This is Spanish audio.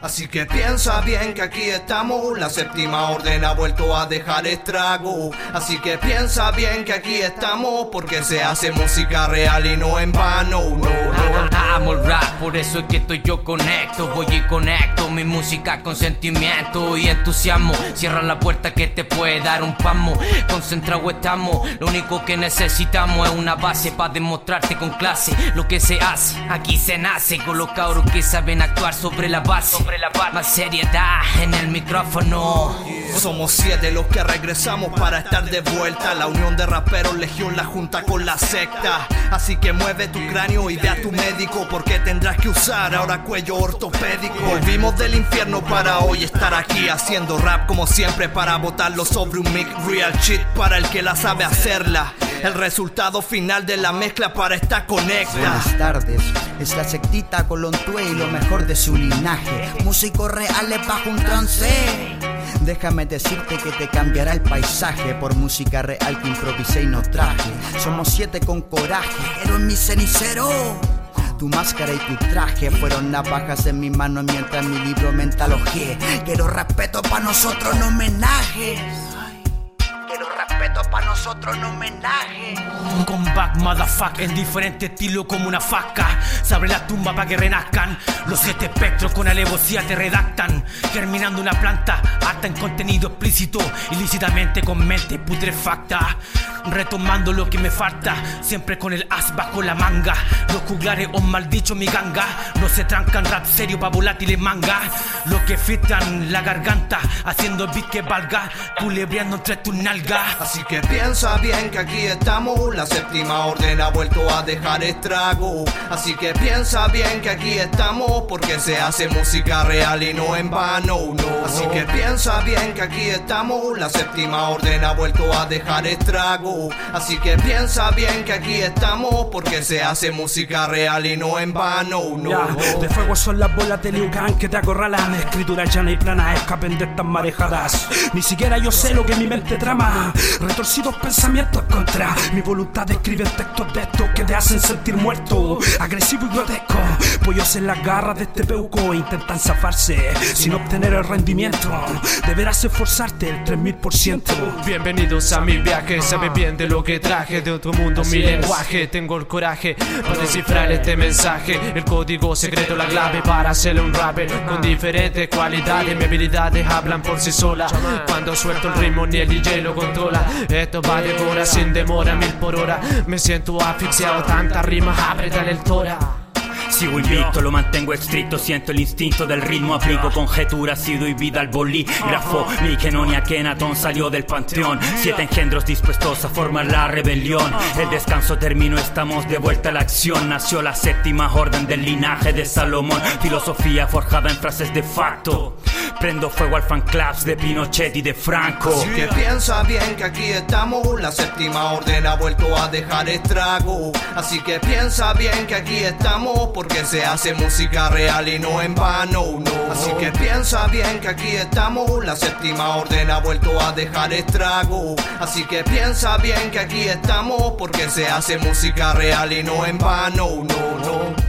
Así que piensa bien que aquí estamos, la séptima orden ha vuelto a dejar estrago. Así que piensa bien que aquí estamos, porque se hace música real y no en vano. No, no. Por eso es que estoy yo conecto. Voy y conecto mi música con sentimiento y entusiasmo. Cierra la puerta que te puede dar un pamo. Concentrado estamos, lo único que necesitamos es una base para demostrarte con clase lo que se hace. Aquí se nace con los cabros que saben actuar sobre la base. Más seriedad en el micrófono. Somos siete los que regresamos para estar de vuelta. La unión de raperos, legión, la junta con la secta. Así que mueve tu cráneo y ve a tu médico. Porque tendrás que usar ahora cuello ortopédico. Volvimos del infierno para hoy estar aquí haciendo rap como siempre para botarlo sobre un mic. Real shit para el que la sabe hacerla. El resultado final de la mezcla para esta conecta. Buenas tardes, es la sectita Colontue y lo mejor de su linaje. Músicos reales bajo un trance. Déjame decirte que te cambiará el paisaje por música real que improvisé y no traje. Somos siete con coraje, pero en mi cenicero. Tu máscara y tu traje fueron navajas en mi mano mientras mi libro mentalogé. Quiero respeto para nosotros, no homenaje. Respeto para nosotros, no homenaje. Un comeback, motherfuck, en diferente estilo como una faca. Se abre la tumba para que renazcan. Los siete espectros con alevosía te redactan. Germinando una planta, hasta en contenido explícito. Ilícitamente con mente putrefacta. Retomando lo que me falta, siempre con el as bajo la manga. Los juglares o mal dicho mi ganga. No se trancan rap serio pa' volátiles manga. Los que filtran la garganta, haciendo beat que valga. Culebreando entre tus nalgas. Así que piensa bien que aquí estamos, la séptima orden ha vuelto a dejar estrago. Así que piensa bien que aquí estamos, porque se hace música real y no en vano, no. Así que piensa bien que aquí estamos, la séptima orden ha vuelto a dejar estrago. Así que piensa bien que aquí estamos, porque se hace música real y no en vano, no. Ya, de fuego son las bolas de Liu Kang que te acorralan. Escritura llana y plana, escapen de estas marejadas. Ni siquiera yo sé lo que mi mente trama. Retorcidos pensamientos contra Mi voluntad. Escribe textos de estos que te hacen sentir muerto. Agresivo y grotesco. Pollos en las garras de este peuco. Intentan zafarse sin obtener el rendimiento. Deberás esforzarte el 3000% Bienvenidos a mi viaje, sabe bien de lo que traje De otro mundo mi lenguaje, tengo el coraje Para descifrar este mensaje. El código secreto, la clave para hacerle un rapper Con diferentes cualidades, mis habilidades hablan por sí solas. Cuando suelto el ritmo ni el DJ lo controla. Esto va de hora sin demora, mil por hora. Me siento asfixiado, tantas rimas apretan el tora Sigo invicto, lo mantengo estricto, siento el instinto del ritmo, aplico conjetura, sido y vida al bolígrafo. Mi Kenonia Kenaton salió del panteón, siete engendros dispuestos a formar la rebelión. El descanso terminó, estamos de vuelta a la acción. Nació la séptima orden del linaje de Salomón, filosofía forjada en frases de facto. Prendo fuego al fan clubs de Pinochet y de Franco. Así que piensa bien que aquí estamos, la séptima orden ha vuelto a dejar estrago. Así que piensa bien que aquí estamos, porque se hace música real y no en vano, no. Así que piensa bien que aquí estamos, la séptima orden ha vuelto a dejar estrago. Así que piensa bien que aquí estamos, porque se hace música real y no en vano, no, no.